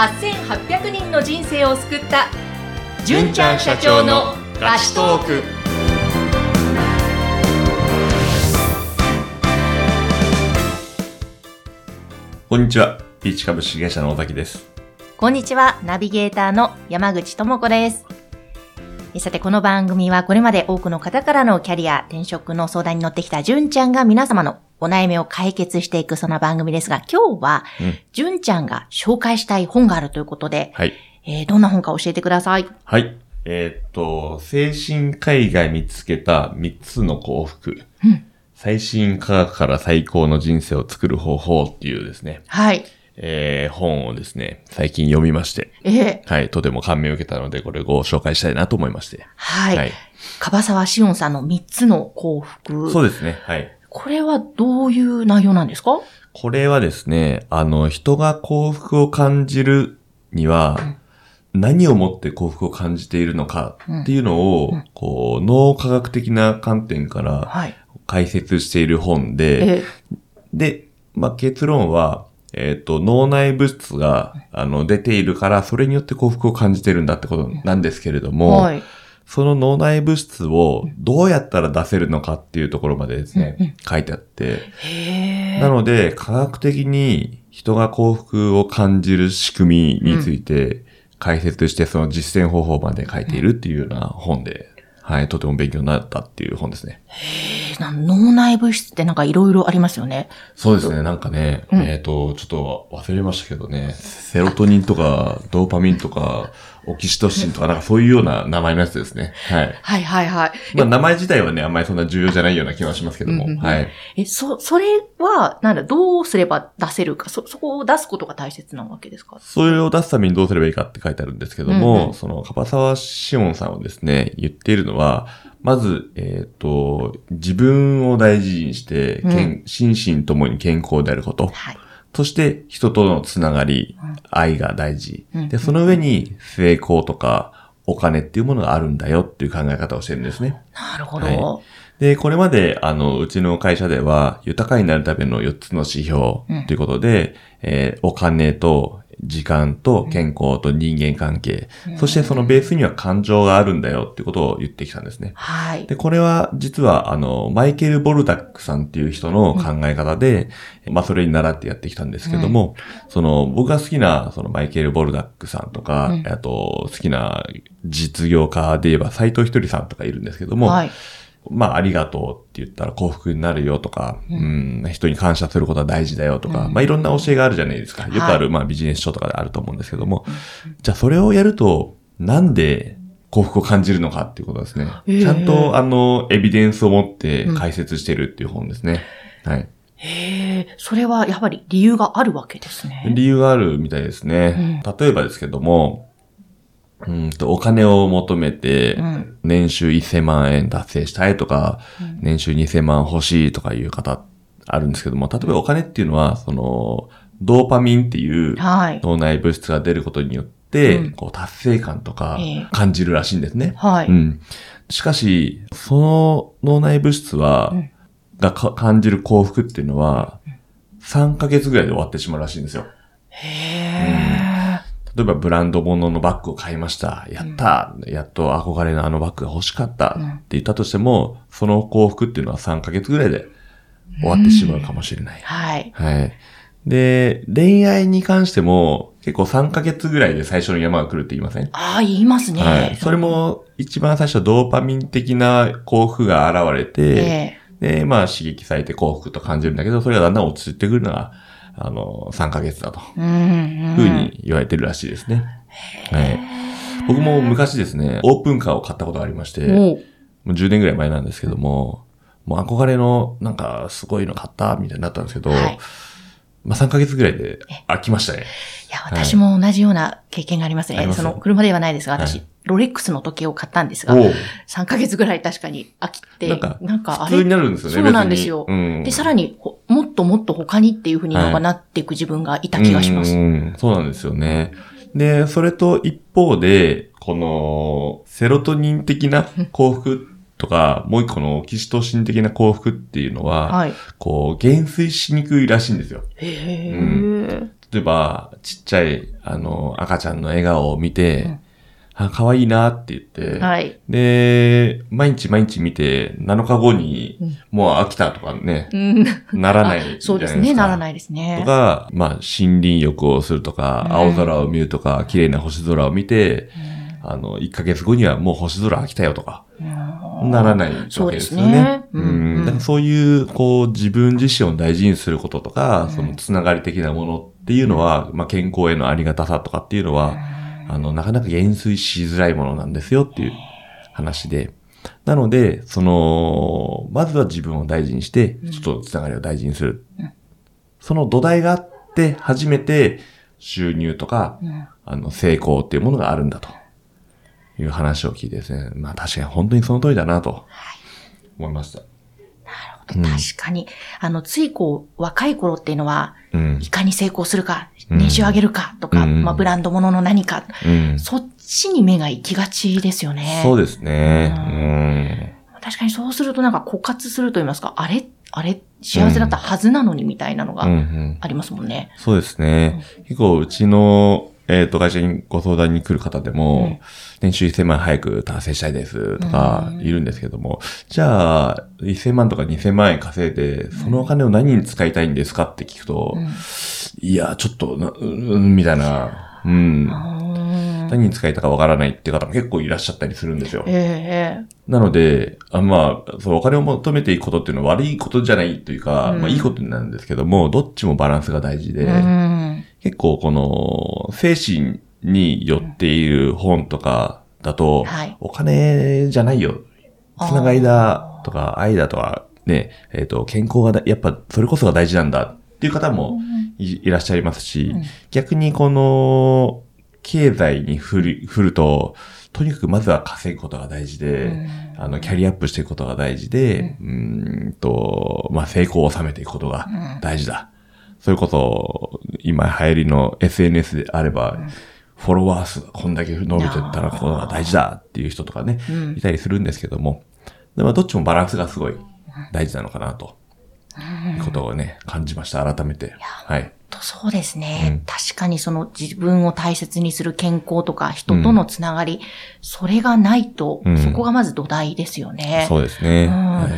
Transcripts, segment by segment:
8800人の人生を救った純ちゃん社長のラストークこんにちは。ピーチ株式会社の尾崎です。こんにちはナビゲーターの山口智子ですさてこの番組はこれまで多くの方からのキャリア転職の相談に乗ってきた純ちゃんが皆様のお悩みを解決していくそんな番組ですが今日はうん純ちゃんが紹介したい本があるということで、はい。えーどんな本か教えてください。はい。えーっと、精神科医が見つけた3つの幸福。うん最新科学から最高の人生を作る方法っていうですね、はい。えー本をですね、最近読みまして、えーはい、とても感銘を受けたので、これご紹介したいなと思いまして。はい。はい。樺沢志音さんの3つの幸福。そうですね、はい。これはどういう内容なんですか？これはですね、あの、人が幸福を感じるには、何をもって幸福を感じているのかっていうのを、こう、脳科学的な観点からはい。解説している本で、えで、まあ、結論は、えっ、と、脳内物質が、あの、出ているから、それによって幸福を感じているんだってことなんですけれどーも、はい。その脳内物質をどうやったら出せるのかっていうところまでですね、書いてあって、へー。なので、科学的に人が幸福を感じる仕組みについて解説して、その実践方法まで書いているっていうような本で、はい、とても勉強になったっていう本ですね。えー。な脳内物質ってなんかいろいろありますよね。そうですね、なんかね、うん。えっ、と、ちょっと忘れましたけどね、セロトニンとか、ドーパミンとか、オキシトシンとか、なんかそういうような名前のやつですね。はい。はいはいはい。まあ、名前自体はね、あんまりそんな重要じゃないような気はしますけども、うんうんうんはい。え、そ、それは、なんだ、どうすれば出せるか、そ、そこを出すことが大切なわけですか？それを出すためにどうすればいいかって書いてあるんですけども、うんうんその、樺沢志音さんはですね、言っているのは、まず、えっ、と、自分を大事にして、けん心身ともに健康であること。はい。そして、人とのつながり、うん愛が大事。うんで、その上に、成功とか、お金っていうものがあるんだよっていう考え方をしてるんですね。なるほど。はで、これまで、あの、うちの会社では、豊かになるための4つの指標うんということで、えーお金と、時間と、健康と人間関係、そしてそのベースには感情があるんだよっていうことを言ってきたんですね。はい。で、これは実は、あの、マイケル・ボルダックさんっていう人の考え方で、まあ、それに習ってやってきたんですけども、その、僕が好きな、その、マイケル・ボルダックさんとか、うんあと、好きな実業家で言えば、斎藤ひとりさんとかいるんですけども、はい。まあ、ありがとうって言ったら幸福になるよとか、うん、人に感謝することは大事だよとか、うんまあ、いろんな教えがあるじゃないですか。よくある、はいまあ、ビジネス書とかであると思うんですけども、じゃあ、それをやると、なんで幸福を感じるのかっていうことですね。へえちゃんと、あの、エビデンスを持って解説してるっていう本ですね。はい。へえ、それはやはり理由があるわけですね。理由があるみたいですね。例えばですけども、うんと、お金を求めて、うん。年収1000万円達成したいとか、年収2000万欲しいとかいう方あるんですけども、例えばお金っていうのは、その、ドーパミンっていうはい。脳内物質が出ることによって、うんこう達成感とかええ感じるらしいんですね。はい。うん。しかし、その脳内物質は、うんがか感じる幸福っていうのは、3ヶ月ぐらいで終わってしまうらしいんですよ。へ例えばブランド物のバッグを買いました。やった、やっと憧れのあのバッグが欲しかったうんって言ったとしても、その幸福っていうのは3ヶ月ぐらいで終わってしまうかもしれないえ。。はい。はい。で、恋愛に関しても結構3ヶ月ぐらいで最初の山が来るって言いません？ああ、言いますね。はい。それも一番最初ドーパミン的な幸福が現れて、えで、まあ刺激されて幸福と感じるんだけど、それがだんだん落ち着いてくるのが、あの、3ヶ月だと。ふうに言われてるらしいですね。はい。僕も昔ですね、オープンカーを買ったことがありまして、もう10年ぐらい前なんですけども、もう憧れの、なんか、すごいの買った、みたいになったんですけど、はいまあ3ヶ月ぐらいで飽きましたね。いや、私も同じような経験がありますね。その、車ではないですが、私、はいロレックスの時計を買ったんですが、おう3ヶ月ぐらい確かに飽きて、なんかなんかあ普通にれなるんですよね、そうなんですようん。で、さらにほ、もっともっと他にっていうふうになっていく自分がいた気がします。うん、そうなんですよね。で、それと一方で、この、セロトニン的な 幸福とか、もう一個のオキシトシン的な幸福っていうのは、はい。こう、減衰しにくいらしいんですよ。へえ。例えば、ちっちゃい、あの、赤ちゃんの笑顔を見て、あ、可愛いなって言って、はい。で、毎日毎日見て、7日後に、もう飽きたとかね、うん。ならない。そうですね。ならないですねと。か、まあ、森林浴をするとか、うん青空を見るとか、綺麗な星空を見て、あの、1ヶ月後にはもう星空飽きたよとか、うん。ならないわけですすよね。ね。うん。うん。だからそういう、こう、自分自身を大事にすることとか、そのつながり的なものっていうのは、まあ、健康へのありがたさとかっていうのは、あの、なかなか減衰しづらいものなんですよっていう話で。なので、その、まずは自分を大事にして、ちょっとつながりを大事にする。その土台があって、初めて収入とか、ん。あの、成功っていうものがあるんだと。いう話を聞いてですね。まあ確かに本当にその通りだなと。思いました。うん確かに。あの、ついこう、若い頃っていうのは、うんい。かに成功するか、うん年収上げるかとか、うんまあ、ブランド物の何か、うん。そっちに目が行きがちですよね。そうですね。確かにそうするとなんか枯渇すると言いますか、あれ？あれ？幸せだったはずなのにみたいなのがうん。うんうん。ありますもんね。そうですね。結構、うちの、えっ、と、会社にご相談に来る方でも、うん年収1000万早く達成したいですとかうん。いるんですけども、じゃあ、1000万とか2000万円稼いで、そのお金を何に使いたいんですかって聞くと、うん。いや、ちょっとな、うん、みたいな、うん。うん何に使いたかわからないって方も結構いらっしゃったりするんですよ。ええ。なので、あまあ、そう、お金を求めていくことっていうのは悪いことじゃないというか、うん。まあいいことなんですけども、どっちもバランスが大事で、うん結構この、精神に寄っている本とかだと、はい。お金じゃないよ。つながりだとか、愛だとか、ね、えっ、と、健康がだ、やっぱそれこそが大事なんだっていう方もい,、いらっしゃいますし、うん。逆にこの、経済に振る、振ると、とにかくまずは稼ぐことが大事で、うん。あの、キャリアアップしていくことが大事で、うーんと、まあ、成功を収めていくことが大事だ。それこそ、今流行りの SNS であれば、フォロワー数がこんだけ伸びてったらこのが大事だっていう人とかね、うん。いたりするんですけども、でもどっちもバランスがすごい大事なのかなと、いうことをね、感じました、改めて。はい。とそうですね、うん。確かにその自分を大切にする健康とか人とのつながり、それがないと、うん。そこがまず土台ですよね。そうですね。うん。はい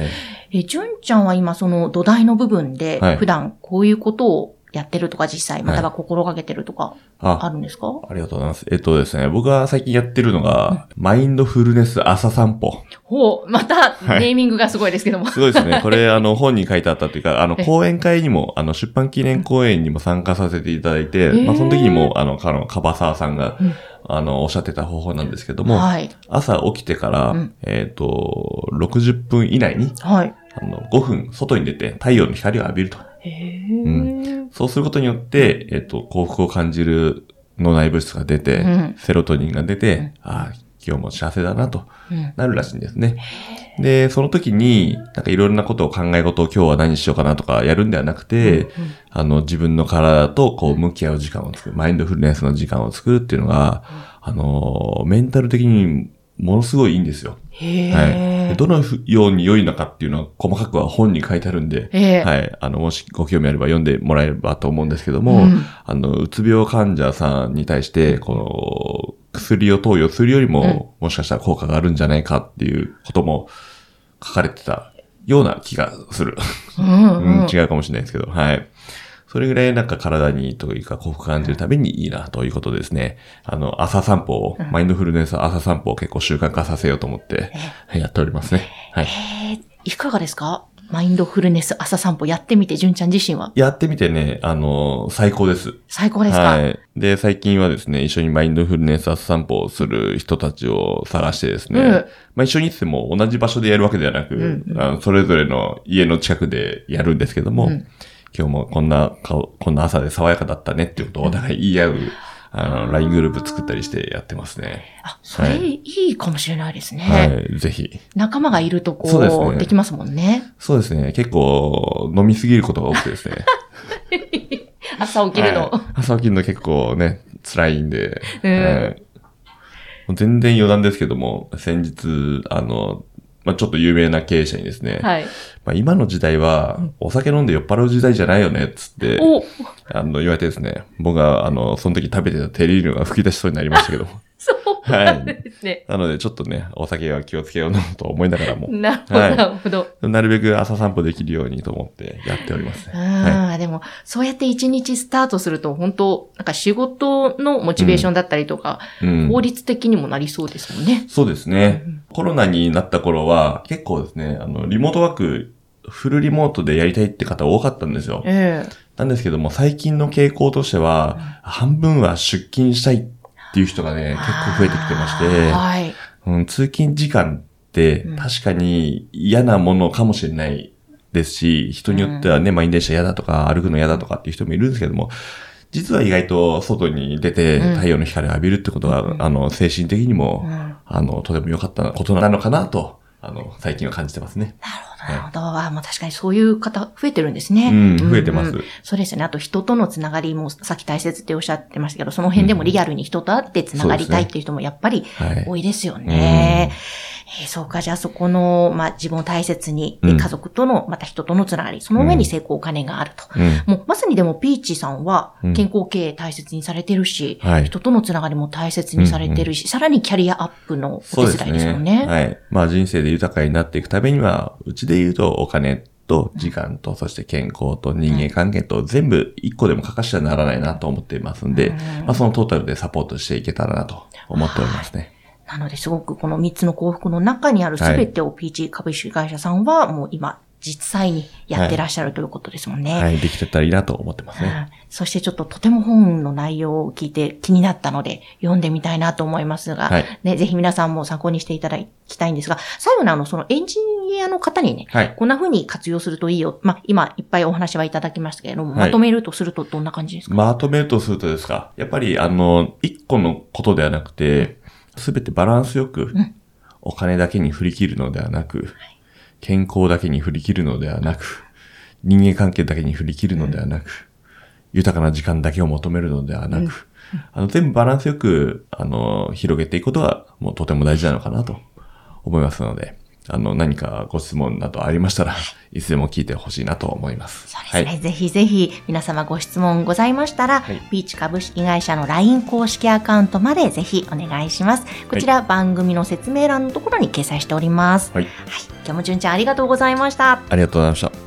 え、純ちゃんは今その土台の部分で、はい普段こういうことをやってるとか実際、またはは心がけてるとか、ああ、るんですか？ありがとうございます。えっとですね、僕が最近やってるのが、マインドフルネス朝散歩。ほう、また、はいネーミングがすごいですけども。すごいですね。これ、あの、本に書いてあったというか、あの、え講演会にも、あの、出版記念講演にも参加させていただいて、ーまあ、その時にも、あの、かの、かばさわさんがうん、あの、おっしゃってた方法なんですけども、はい。朝起きてからうん、えっと、60分以内に、はい。あの、5分外に出て太陽の光を浴びると。へえ。そうすることによって、えっと、幸福を感じる脳内物質が出て、うんセロトニンが出て、ああ、今日も幸せだなと。うんなるらしいんですね。で、その時に、なんかいろんなことを考え事を今日は何しようかなとかやるんではなくて、あの、自分の体とこう向き合う時間を作る、マインドフルネスの時間を作るっていうのが、あの、メンタル的にものすごいいいんですよ。はい。でどのように良いのかっていうのは細かくは本に書いてあるんで、ええはい。あの、もしご興味あれば読んでもらえればと思うんですけども、うんあの、うつ病患者さんに対して、この、薬を投与するよりも、もしかしたら効果があるんじゃないかっていうことも書かれてたような気がする。うんうん うん、違うかもしれないですけど、はい。それぐらいなんか体にというか幸福感じるためにいいなということでですね。あの、朝散歩を、マインドフルネス朝散歩を結構習慣化させようと思って、やっておりますね。はい。えーいかがですか？マインドフルネス朝散歩やってみて、純ちゃん自身は？やってみてね、あの、最高です。最高ですか、はい。で、最近はですね、一緒にマインドフルネス朝散歩をする人たちを探してですね、うんまあ一緒に行っても同じ場所でやるわけではなく、うんうんあのそれぞれの家の近くでやるんですけども、うん今日もこんな顔、こんな朝で爽やかだったねっていうことをお互い言い合う、あの、LINE グループ作ったりしてやってますね。あ、それはいいいかもしれないですね。はい、ぜひ。仲間がいるとこう、そうでですねきますもんね。そうですね、結構飲みすぎることが多くてですね。朝起きるの。はい朝起きるの結構ね、辛いんで。うんはい全然余談ですけども、先日、あの、まあ、ちょっと有名な経営者にですね、はい。まあ、今の時代は、お酒飲んで酔っ払う時代じゃないよね、っつって、おあの、言われてですね、僕は、あの、その時食べてたテリーヌが吹き出しそうになりましたけども。そうなんですね。なので、ちょっとね、お酒は気をつけようなと思いながらも、なるほど、はいなるほど。なるべく朝散歩できるようにと思ってやっておりますね。はああ、でも、そうやって一日スタートすると、本当なんか仕事のモチベーションだったりとか、い。うん効率的にもなりそうですもんね。そうですね。コロナになった頃は、結構ですね、あの、リモートワーク、フルリモートでやりたいって方多かったんですよ。ええなんですけども、最近の傾向としては、半分は出勤したいっていう人がね、結構増えてきてまして、はい。うん、通勤時間ってうん。確かに嫌なものかもしれないですし、人によってはね、満員電車嫌だとか、歩くの嫌だとかっていう人もいるんですけども、実は意外と外に出てうん。太陽の光を浴びるってことは、うん。あの、精神的にも、うん。あの、とても良かったことなのかなと、あの、最近は感じてますね。なるほど、なるほど。あもう確かにそういう方増えてるんですね。うん、増えてます。うんそうですよね。あと人とのつながりもさっき大切っておっしゃってましたけど、その辺でもリアルに人と会ってつながりたいっていう人もやっぱりはい。多いですよね。えーそうか、じゃあそこの、まあ、自分を大切に、でうん家族との、また人とのつながり、その上に成功お金があると。うん。もう、まさにでも、ピーチさんはうん、健康経営大切にされてるし、はい人とのつながりも大切にされてるし、さらにキャリアアップのお手伝いですもんね。ね。はい。まあ人生で豊かになっていくためには、うちで言うとお金と時間と、そして健康と人間関係と全部一個でも欠かしてはならないなと思っていますんで、うんまあそのトータルでサポートしていけたらなと思っておりますね。なので、すごくこの3つの幸福の中にあるすべてを PG 株式会社さんは、もう今、実際にやってらっしゃるということですもんね。はい。できてたらいいなと思ってますね。うんそしてちょっととても本の内容を聞いて気になったので読んでみたいなと思いますが、はいね、ぜひ皆さんも参考にしていただきたいんですが、最後にあの、そのエンジニアの方にね、はい。こんな風に活用するといいよ。まあ、今いっぱいお話はいただきましたけれども、はいまとめるとするとどんな感じですか、まとめるとするとですか、やっぱりあの、一個のことではなくて、すべてバランスよくん、お金だけに振り切るのではなく、健康だけに振り切るのではなく、人間関係だけに振り切るのではなく、豊かな時間だけを求めるのではなく、あの、全部バランスよく、あの、広げていくことが、もうとても大事なのかなと思いますので、あの、何かご質問などありましたら、いつでも聞いてほしいなと思います。そうですね。ぜひぜひ、皆様ご質問ございましたら、はいビーチ株式会社の LINE 公式アカウントまでぜひお願いします。こちら、番組の説明欄のところに掲載しております。はい。はい。今日もじゅんちゃんありがとうございました。ありがとうございました。